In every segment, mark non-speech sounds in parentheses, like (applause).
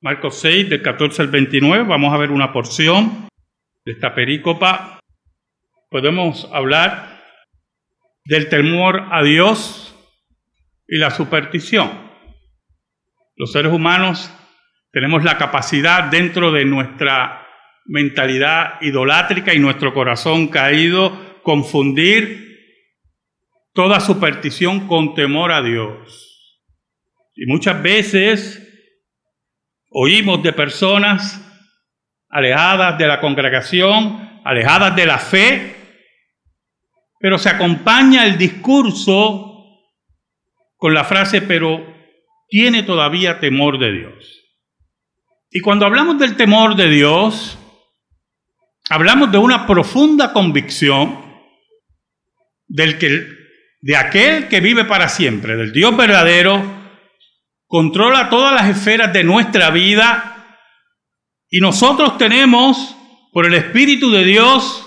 Marcos 6, del 14 al 29, vamos a ver una porción de esta perícopa. Podemos hablar del temor a Dios y la superstición. Los seres humanos tenemos la capacidad dentro de nuestra mentalidad idolátrica y nuestro corazón caído confundir toda superstición con temor a Dios. Y muchas veces oímos de personas alejadas de la congregación, alejadas de la fe, pero se acompaña el discurso con la frase, pero tiene todavía temor de Dios. Y cuando hablamos del temor de Dios, hablamos de una profunda convicción del que, de aquel que vive para siempre, del Dios verdadero, controla todas las esferas de nuestra vida y nosotros tenemos, por el Espíritu de Dios,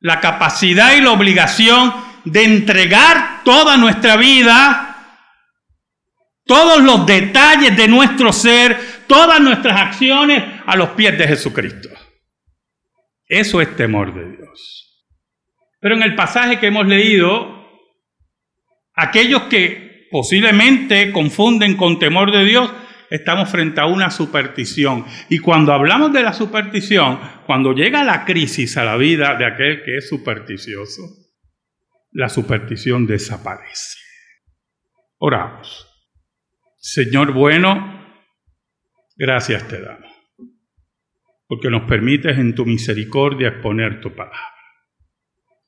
la capacidad y la obligación de entregar toda nuestra vida, todos los detalles de nuestro ser, todas nuestras acciones a los pies de Jesucristo. Eso es temor de Dios. Pero en el pasaje que hemos leído, aquellos que posiblemente confunden con temor de Dios, estamos frente a una superstición. Y cuando hablamos de la superstición, cuando llega la crisis a la vida de aquel que es supersticioso, la superstición desaparece. Oramos. Señor bueno, gracias te damos, porque nos permites en tu misericordia exponer tu palabra.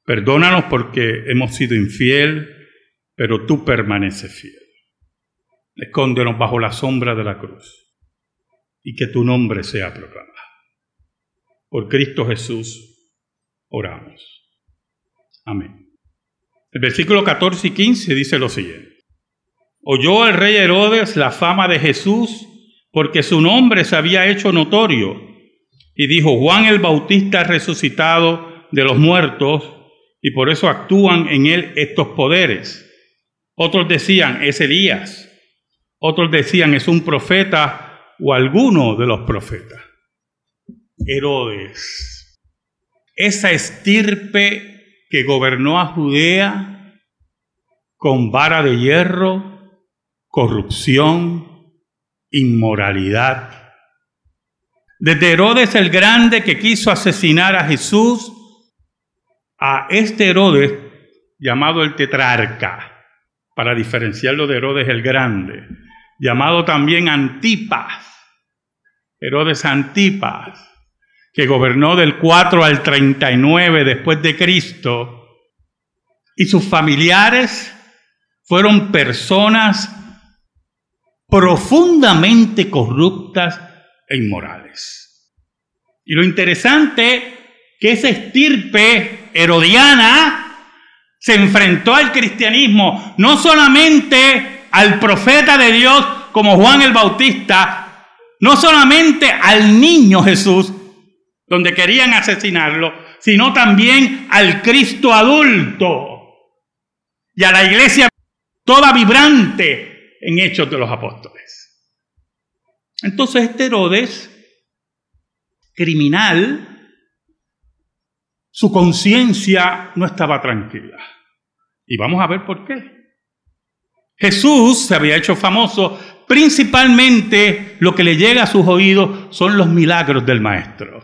Perdónanos porque hemos sido infiel, pero tú permaneces fiel. Escóndenos bajo la sombra de la cruz y que tu nombre sea proclamado. Por Cristo Jesús oramos. Amén. El versículo 14 y 15 dice lo siguiente. Oyó el rey Herodes la fama de Jesús porque su nombre se había hecho notorio y dijo, Juan el Bautista resucitado de los muertos y por eso actúan en él estos poderes. Otros decían, es Elías. Otros decían, es un profeta o alguno de los profetas. Herodes, esa estirpe que gobernó a Judea con vara de hierro, corrupción, inmoralidad. Desde Herodes el Grande que quiso asesinar a Jesús, a este Herodes llamado el tetrarca, para diferenciarlo de Herodes el Grande, llamado también Antipas, Herodes Antipas, que gobernó del 4 al 39 después de Cristo, y sus familiares fueron personas profundamente corruptas e inmorales. Y lo interesante que esa estirpe herodiana se enfrentó al cristianismo, no solamente al profeta de Dios como Juan el Bautista, no solamente al niño Jesús, donde querían asesinarlo, sino también al Cristo adulto y a la iglesia toda vibrante en Hechos de los Apóstoles. Entonces este Herodes, criminal, su conciencia no estaba tranquila. Y vamos a ver por qué. Jesús se había hecho famoso, principalmente lo que le llega a sus oídos son los milagros del Maestro,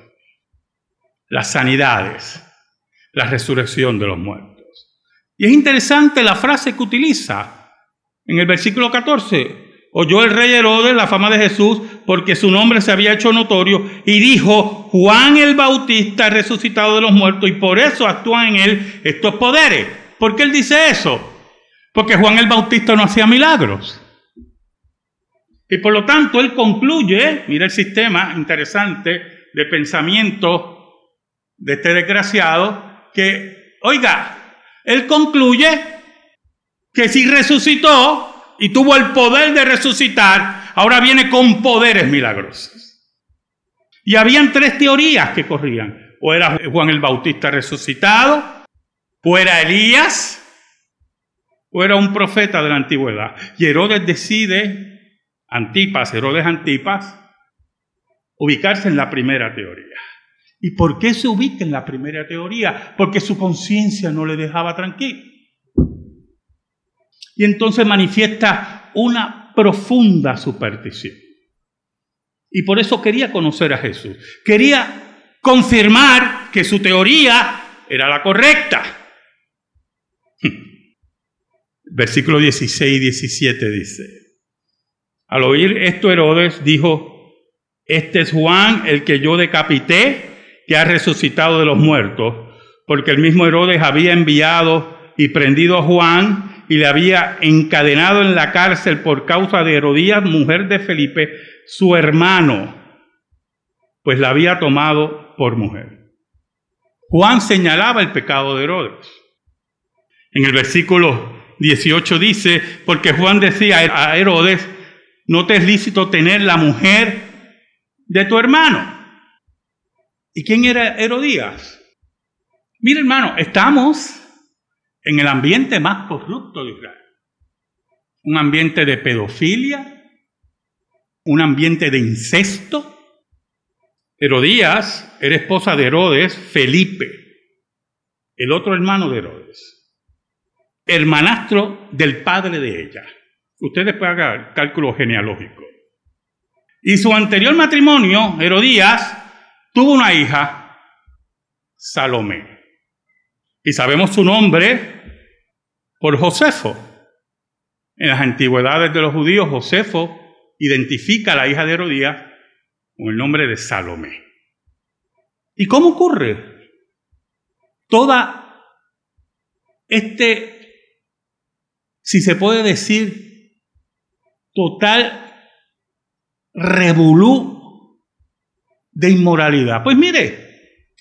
las sanidades, la resurrección de los muertos. Y es interesante la frase que utiliza en el versículo 14. Oyó el rey Herodes la fama de Jesús porque su nombre se había hecho notorio y dijo, Juan el Bautista resucitado de los muertos y por eso actúan en él estos poderes. ¿Por qué él dice eso? Porque Juan el Bautista no hacía milagros. Y por lo tanto, él concluye, mira el sistema interesante de pensamiento de este desgraciado, que, oiga, él concluye que si resucitó y tuvo el poder de resucitar, ahora viene con poderes milagrosos. Y habían tres teorías que corrían. O era Juan el Bautista resucitado, o era Elías, o era un profeta de la antigüedad. Y Herodes decide, Antipas, Herodes Antipas, ubicarse en la primera teoría. ¿Y por qué se ubica en la primera teoría? Porque su conciencia no le dejaba tranquilo. Y entonces manifiesta una profunda superstición. Y por eso quería conocer a Jesús. Quería confirmar que su teoría era la correcta. (laughs) Versículo 16 y 17 dice, al oír esto Herodes dijo, este es Juan el que yo decapité, que ha resucitado de los muertos, porque el mismo Herodes había enviado y prendido a Juan y le había encadenado en la cárcel por causa de Herodías, mujer de Felipe, su hermano, pues la había tomado por mujer. Juan señalaba el pecado de Herodes. En el versículo 18 dice, porque Juan decía a Herodes, no te es lícito tener la mujer de tu hermano. ¿Y quién era Herodías? Mira hermano, estamos en el ambiente más corrupto de Israel. Un ambiente de pedofilia, un ambiente de incesto. Herodías era esposa de Herodes, Felipe, el otro hermano de Herodes, hermanastro del padre de ella. Ustedes pueden hacer cálculo genealógico. Y su anterior matrimonio, Herodías, tuvo una hija, Salomé. Y sabemos su nombre por Josefo. En las antigüedades de los judíos, Josefo identifica a la hija de Herodías con el nombre de Salomé. ¿Y cómo ocurre? Toda este, si se puede decir, total revolú de inmoralidad. Pues mire,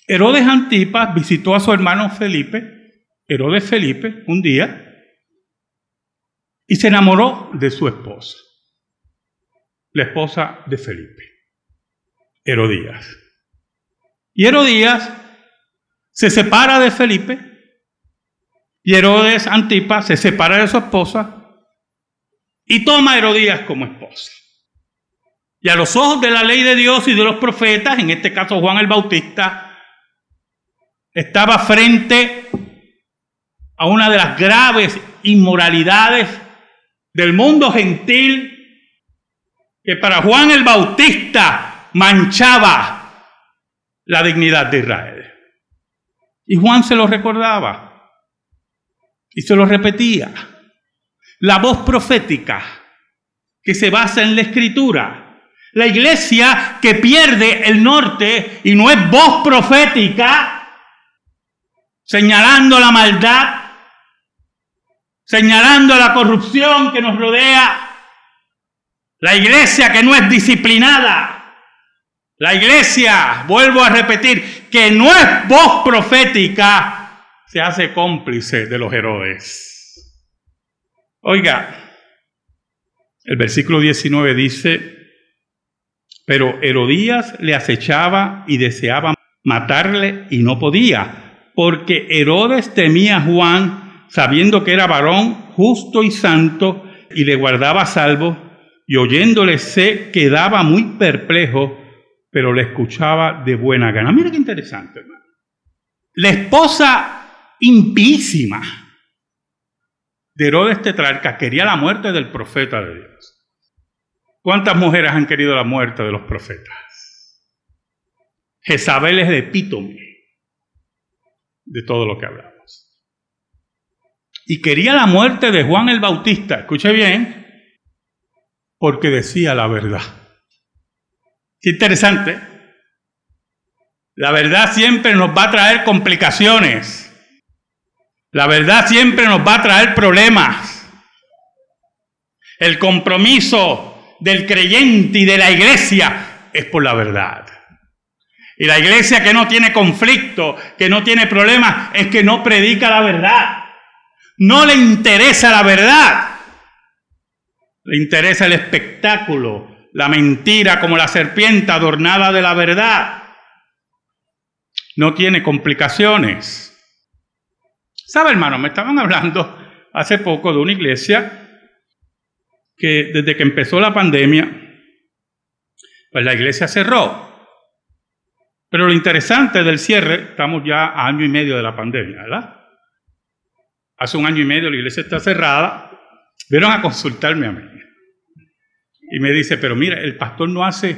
Herodes Antipas visitó a su hermano Felipe, Herodes Felipe, un día, y se enamoró de su esposa, la esposa de Felipe, Herodías. Y Herodías se separa de Felipe, y Herodes Antipas se separa de su esposa, y toma a Herodías como esposa. Y a los ojos de la ley de Dios y de los profetas, en este caso Juan el Bautista, estaba frente a una de las graves inmoralidades del mundo gentil que para Juan el Bautista manchaba la dignidad de Israel. Y Juan se lo recordaba y se lo repetía. La voz profética que se basa en la escritura la iglesia que pierde el norte y no es voz profética, señalando la maldad, señalando la corrupción que nos rodea, la iglesia que no es disciplinada, la iglesia, vuelvo a repetir, que no es voz profética, se hace cómplice de los Herodes. Oiga, el versículo 19 dice, pero Herodías le acechaba y deseaba matarle y no podía, porque Herodes temía a Juan, sabiendo que era varón justo y santo, y le guardaba salvo, y oyéndole se quedaba muy perplejo, pero le escuchaba de buena gana. Mira qué interesante, hermano. La esposa impísima de Herodes Tetrarca quería la muerte del profeta de Dios. ¿Cuántas mujeres han querido la muerte de los profetas? Jezabel es el epítome de todo lo que hablamos. Y quería la muerte de Juan el Bautista, escuche bien, porque decía la verdad. Qué interesante. La verdad siempre nos va a traer complicaciones. La verdad siempre nos va a traer problemas. El compromiso del creyente y de la iglesia es por la verdad. Y la iglesia que no tiene conflicto, que no tiene problemas, es que no predica la verdad. No le interesa la verdad. Le interesa el espectáculo, la mentira como la serpiente adornada de la verdad. No tiene complicaciones. ¿Sabe, hermano? Me estaban hablando hace poco de una iglesia que desde que empezó la pandemia, pues la iglesia cerró. Pero lo interesante del cierre, estamos ya a año y medio de la pandemia, ¿verdad? Hace un año y medio la iglesia está cerrada, vieron a consultarme a mí. Y me dice, pero mira, el pastor no hace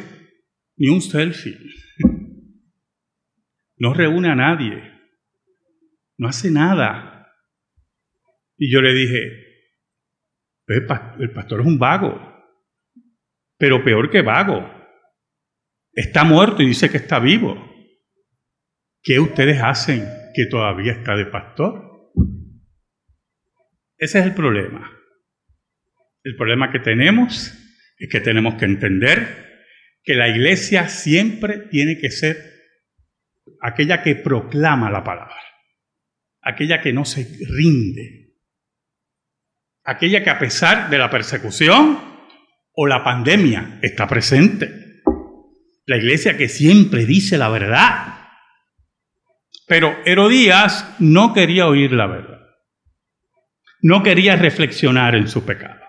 ni un selfie, no reúne a nadie, no hace nada. Y yo le dije, el pastor es un vago, pero peor que vago. Está muerto y dice que está vivo. ¿Qué ustedes hacen que todavía está de pastor? Ese es el problema. El problema que tenemos es que tenemos que entender que la iglesia siempre tiene que ser aquella que proclama la palabra, aquella que no se rinde, aquella que a pesar de la persecución o la pandemia está presente, la iglesia que siempre dice la verdad. Pero Herodías no quería oír la verdad, no quería reflexionar en su pecado.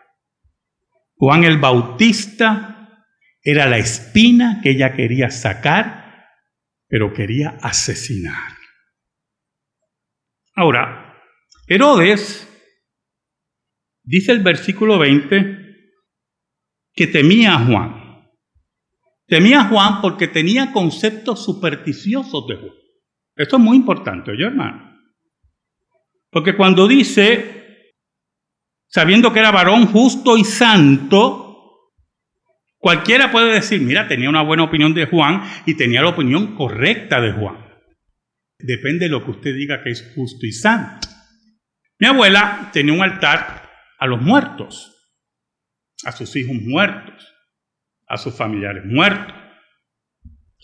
Juan el Bautista era la espina que ella quería sacar, pero quería asesinar. Ahora, Herodes, dice el versículo 20, que temía a Juan. Temía a Juan porque tenía conceptos supersticiosos de Juan. Esto es muy importante, oye hermano. Porque cuando dice sabiendo que era varón justo y santo, cualquiera puede decir, mira, tenía una buena opinión de Juan y tenía la opinión correcta de Juan. Depende de lo que usted diga que es justo y santo. Mi abuela tenía un altar a los muertos, a sus hijos muertos, a sus familiares muertos.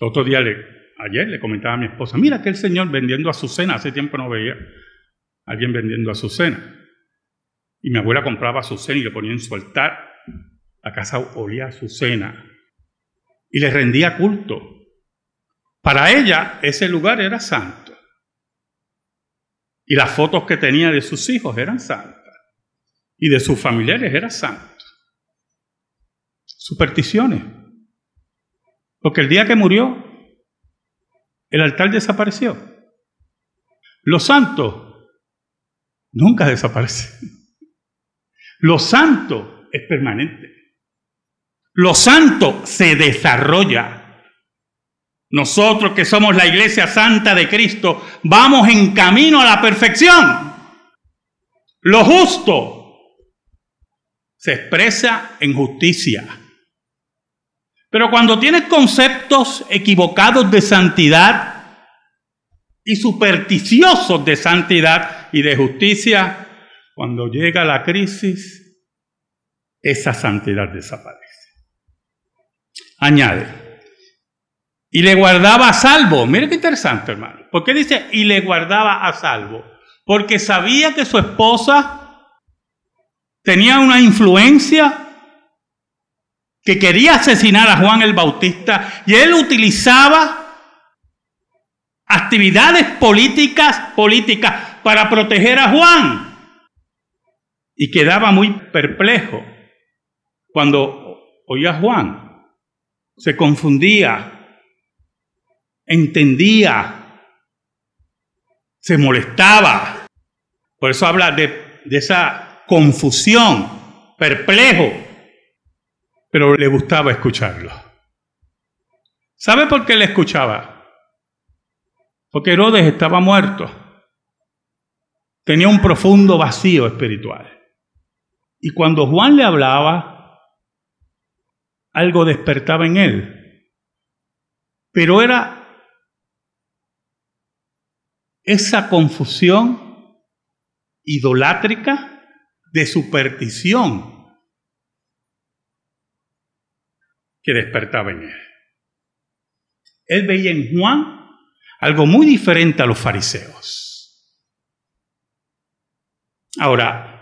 otro día, le, ayer, le comentaba a mi esposa, mira que el Señor vendiendo a su cena, hace tiempo no veía a alguien vendiendo a su cena. Y mi abuela compraba su cena y le ponía en su altar. La casa olía a su cena. Y le rendía culto. Para ella ese lugar era santo. Y las fotos que tenía de sus hijos eran santas. Y de sus familiares eran santos. Supersticiones. Porque el día que murió, el altar desapareció. Los santos nunca desaparecen. Lo santo es permanente. Lo santo se desarrolla. Nosotros que somos la iglesia santa de Cristo, vamos en camino a la perfección. Lo justo se expresa en justicia. Pero cuando tienes conceptos equivocados de santidad y supersticiosos de santidad y de justicia, cuando llega la crisis, esa santidad desaparece. Añade, y le guardaba a salvo. Mire qué interesante, hermano. ¿Por qué dice y le guardaba a salvo? Porque sabía que su esposa tenía una influencia que quería asesinar a Juan el Bautista y él utilizaba actividades políticas políticas para proteger a Juan y quedaba muy perplejo cuando oía a Juan. Se confundía, entendía, se molestaba. Por eso habla de, de esa confusión, perplejo, pero le gustaba escucharlo. ¿Sabe por qué le escuchaba? Porque Herodes estaba muerto. Tenía un profundo vacío espiritual. Y cuando Juan le hablaba, algo despertaba en él. Pero era esa confusión idolátrica de superstición que despertaba en él. Él veía en Juan algo muy diferente a los fariseos. Ahora,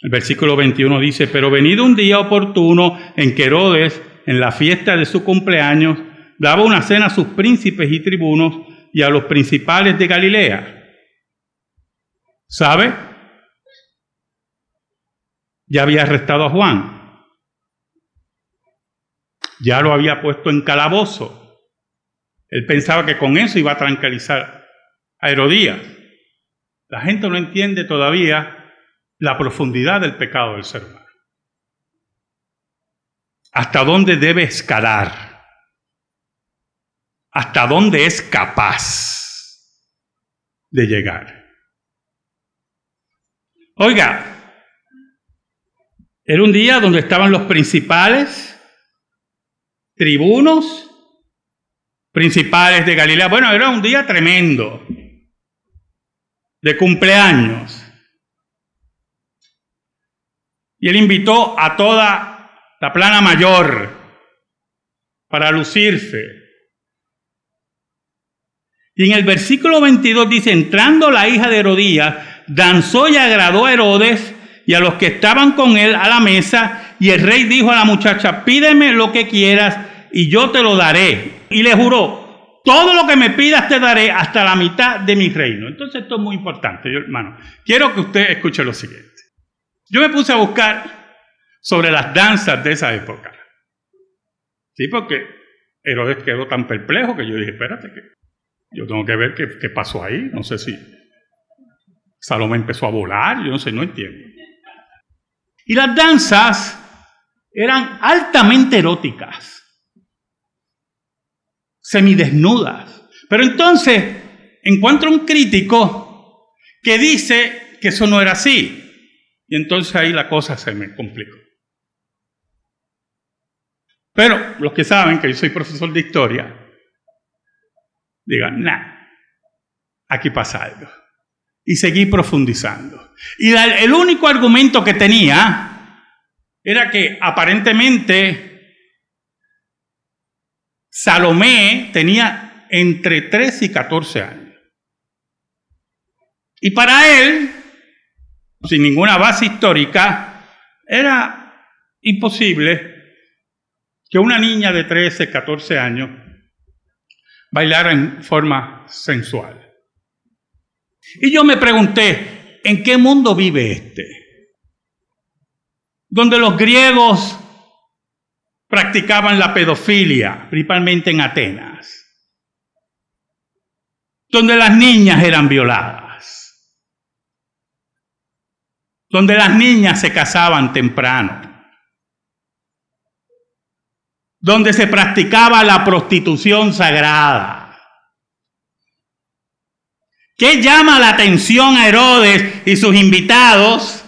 el versículo 21 dice, pero venido un día oportuno en que Herodes, en la fiesta de su cumpleaños, daba una cena a sus príncipes y tribunos y a los principales de Galilea. ¿Sabe? Ya había arrestado a Juan. Ya lo había puesto en calabozo. Él pensaba que con eso iba a tranquilizar a Herodías. La gente no entiende todavía la profundidad del pecado del ser humano. Hasta dónde debe escalar. Hasta dónde es capaz de llegar. Oiga, era un día donde estaban los principales tribunos, principales de Galilea. Bueno, era un día tremendo, de cumpleaños. Y él invitó a toda la plana mayor para lucirse. Y en el versículo 22 dice, entrando la hija de Herodías, danzó y agradó a Herodes y a los que estaban con él a la mesa, y el rey dijo a la muchacha, pídeme lo que quieras y yo te lo daré. Y le juró, todo lo que me pidas te daré hasta la mitad de mi reino. Entonces esto es muy importante, yo, hermano. Quiero que usted escuche lo siguiente. Yo me puse a buscar sobre las danzas de esa época. Sí, porque Herodes quedó tan perplejo que yo dije, espérate, que yo tengo que ver qué, qué pasó ahí. No sé si Salomé empezó a volar, yo no sé, no entiendo. Y las danzas eran altamente eróticas, semidesnudas. Pero entonces encuentro un crítico que dice que eso no era así. Y entonces ahí la cosa se me complicó. Pero los que saben que yo soy profesor de historia, digan, nah, aquí pasa algo. Y seguí profundizando. Y el único argumento que tenía era que aparentemente Salomé tenía entre 3 y 14 años. Y para él, sin ninguna base histórica, era imposible que una niña de 13, 14 años bailara en forma sensual. Y yo me pregunté, ¿en qué mundo vive este? Donde los griegos practicaban la pedofilia, principalmente en Atenas. Donde las niñas eran violadas donde las niñas se casaban temprano, donde se practicaba la prostitución sagrada. ¿Qué llama la atención a Herodes y sus invitados?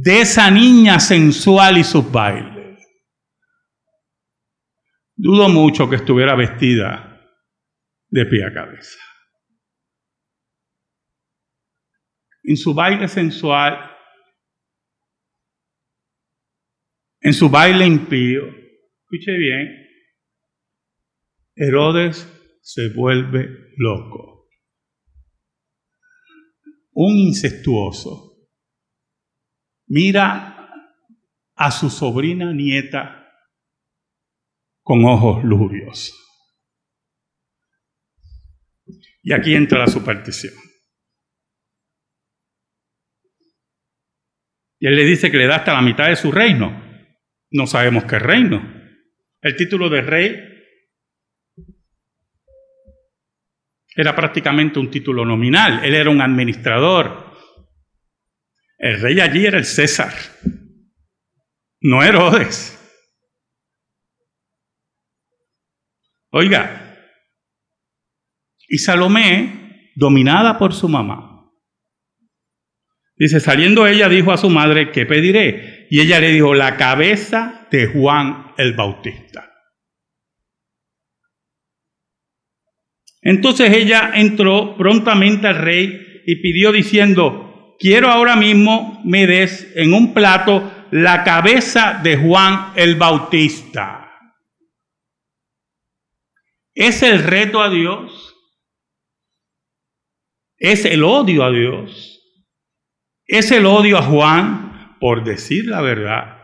De esa niña sensual y sus bailes. Dudo mucho que estuviera vestida de pie a cabeza. en su baile sensual, en su baile impío. Escuche bien, Herodes se vuelve loco. Un incestuoso mira a su sobrina nieta con ojos lujuriosos. Y aquí entra la superstición. Y él le dice que le da hasta la mitad de su reino. No sabemos qué reino. El título de rey era prácticamente un título nominal. Él era un administrador. El rey allí era el César, no Herodes. Oiga, y Salomé, dominada por su mamá, Dice, saliendo ella dijo a su madre, ¿qué pediré? Y ella le dijo, la cabeza de Juan el Bautista. Entonces ella entró prontamente al rey y pidió diciendo, quiero ahora mismo me des en un plato la cabeza de Juan el Bautista. ¿Es el reto a Dios? ¿Es el odio a Dios? Es el odio a Juan por decir la verdad.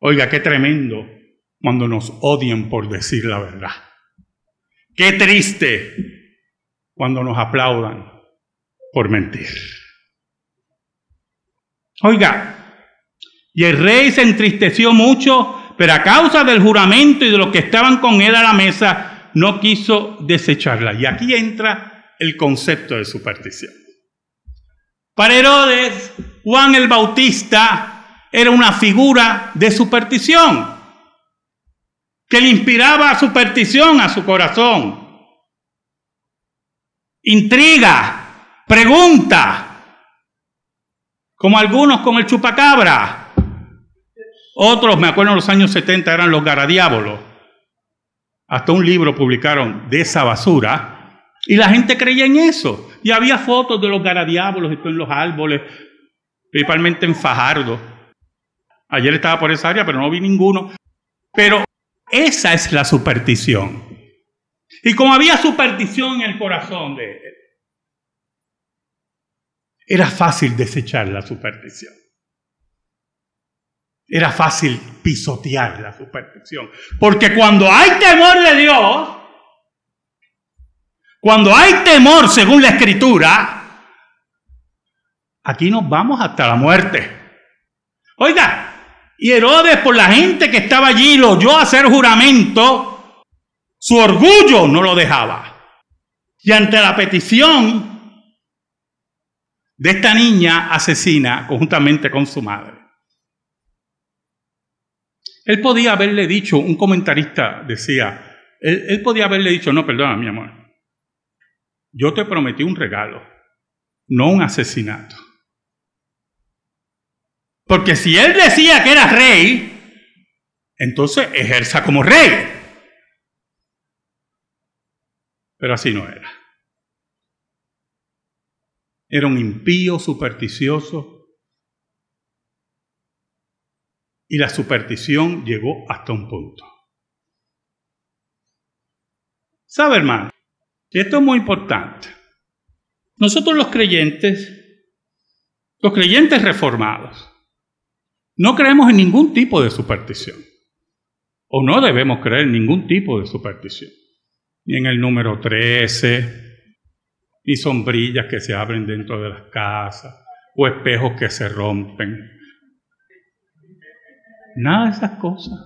Oiga, qué tremendo cuando nos odian por decir la verdad. Qué triste cuando nos aplaudan por mentir. Oiga, y el rey se entristeció mucho, pero a causa del juramento y de los que estaban con él a la mesa, no quiso desecharla. Y aquí entra el concepto de superstición. Para Herodes, Juan el Bautista era una figura de superstición, que le inspiraba superstición a su corazón. Intriga, pregunta, como algunos con el chupacabra. Otros, me acuerdo en los años 70, eran los garadiábolos. Hasta un libro publicaron de esa basura. Y la gente creía en eso. Y había fotos de los garadiábolos en los árboles, principalmente en Fajardo. Ayer estaba por esa área, pero no vi ninguno. Pero esa es la superstición. Y como había superstición en el corazón de era fácil desechar la superstición. Era fácil pisotear la superstición. Porque cuando hay temor de Dios, cuando hay temor según la escritura, aquí nos vamos hasta la muerte. Oiga, y Herodes por la gente que estaba allí lo oyó hacer juramento, su orgullo no lo dejaba. Y ante la petición de esta niña asesina conjuntamente con su madre. Él podía haberle dicho, un comentarista decía, él, podía haberle dicho, no, perdona, mi amor, yo te prometí un regalo, no un asesinato. Porque si él decía que era rey, entonces ejerza como rey. Pero así no era. Era un impío supersticioso. Y la superstición llegó hasta un punto. ¿Sabe, hermano? esto es muy importante. Nosotros los creyentes, los creyentes reformados, no creemos en ningún tipo de superstición. O no debemos creer en ningún tipo de superstición. Ni en el número 13, ni sombrillas que se abren dentro de las casas, o espejos que se rompen. Nada de esas cosas.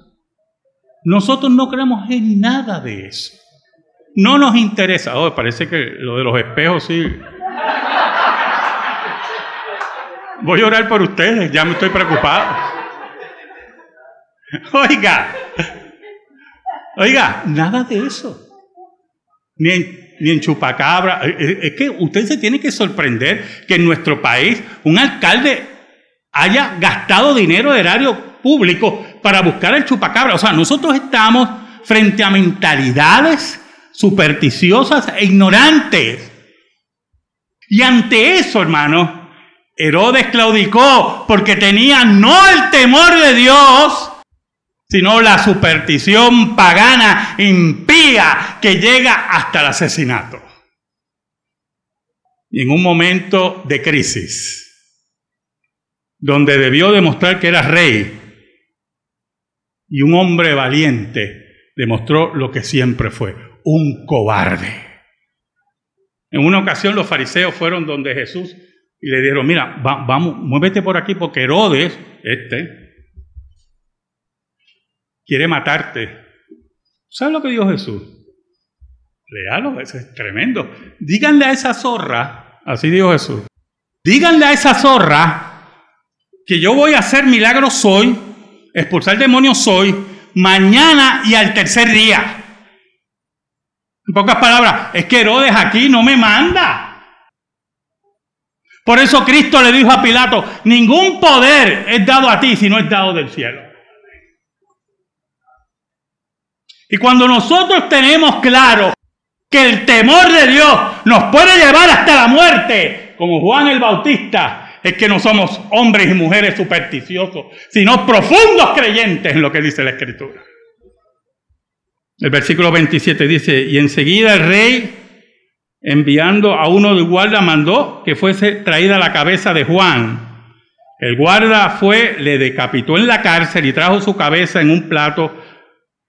Nosotros no creemos en nada de eso. No nos interesa. Oh, parece que lo de los espejos sí. Voy a orar por ustedes, ya me estoy preocupado. Oiga, oiga, nada de eso. Ni en ni en chupacabra. Eh, eh, es que usted se tiene que sorprender que en nuestro país un alcalde haya gastado dinero de erario público para buscar el chupacabra. O sea, nosotros estamos frente a mentalidades supersticiosas e ignorantes. Y ante eso, hermano, Herodes claudicó porque tenía no el temor de Dios, sino la superstición pagana impía que llega hasta el asesinato. Y en un momento de crisis, donde debió demostrar que era rey, y un hombre valiente demostró lo que siempre fue, un cobarde. En una ocasión los fariseos fueron donde Jesús y le dijeron, mira, vamos, muévete por aquí porque Herodes, este, quiere matarte. ¿Sabes lo que dijo Jesús? Léalo, eso es tremendo. Díganle a esa zorra, así dijo Jesús, díganle a esa zorra que yo voy a hacer milagros hoy, expulsar demonios hoy, mañana y al tercer día. En pocas palabras, es que Herodes aquí no me manda. Por eso Cristo le dijo a Pilato, ningún poder es dado a ti si no es dado del cielo. Y cuando nosotros tenemos claro que el temor de Dios nos puede llevar hasta la muerte, como Juan el Bautista, es que no somos hombres y mujeres supersticiosos, sino profundos creyentes en lo que dice la Escritura. El versículo 27 dice, y enseguida el rey, enviando a uno de guarda, mandó que fuese traída la cabeza de Juan. El guarda fue, le decapitó en la cárcel y trajo su cabeza en un plato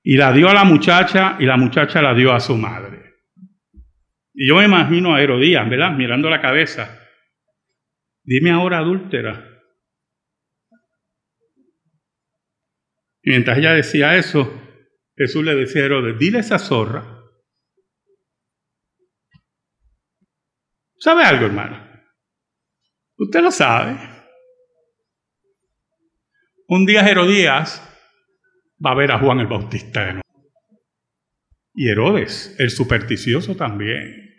y la dio a la muchacha y la muchacha la dio a su madre. Y yo me imagino a Herodías, ¿verdad? Mirando la cabeza. Dime ahora, adúltera. Y mientras ella decía eso, Jesús le decía a Herodes, dile a esa zorra. ¿Sabe algo, hermano? Usted lo sabe. Un día Herodías va a ver a Juan el Bautista de nuevo. Y Herodes, el supersticioso también.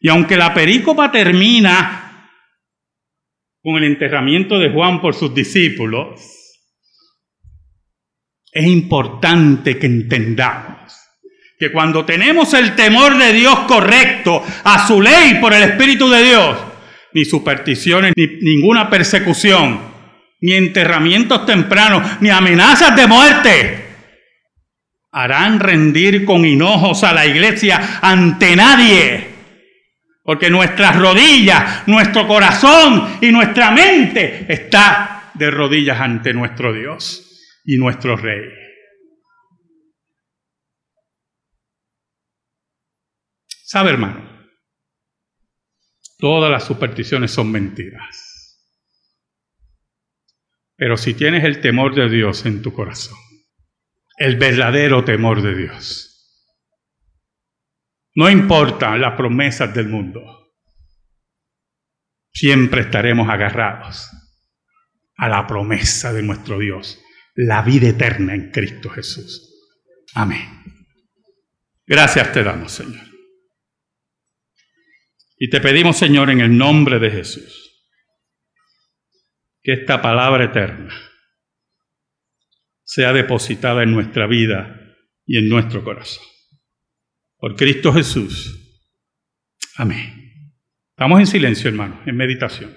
Y aunque la perícopa termina con el enterramiento de Juan por sus discípulos, es importante que entendamos que cuando tenemos el temor de Dios correcto a su ley por el Espíritu de Dios, ni supersticiones, ni ninguna persecución, ni enterramientos tempranos, ni amenazas de muerte, harán rendir con hinojos a la iglesia ante nadie. Porque nuestras rodillas, nuestro corazón y nuestra mente está de rodillas ante nuestro Dios y nuestro Rey. ¿Sabe, hermano? Todas las supersticiones son mentiras. Pero si tienes el temor de Dios en tu corazón, el verdadero temor de Dios, no importa las promesas del mundo, siempre estaremos agarrados a la promesa de nuestro Dios, la vida eterna en Cristo Jesús. Amén. Gracias te damos, Señor. Y te pedimos, Señor, en el nombre de Jesús, que esta palabra eterna sea depositada en nuestra vida y en nuestro corazón. Por Cristo Jesús. Amén. Estamos en silencio, hermanos, en meditación.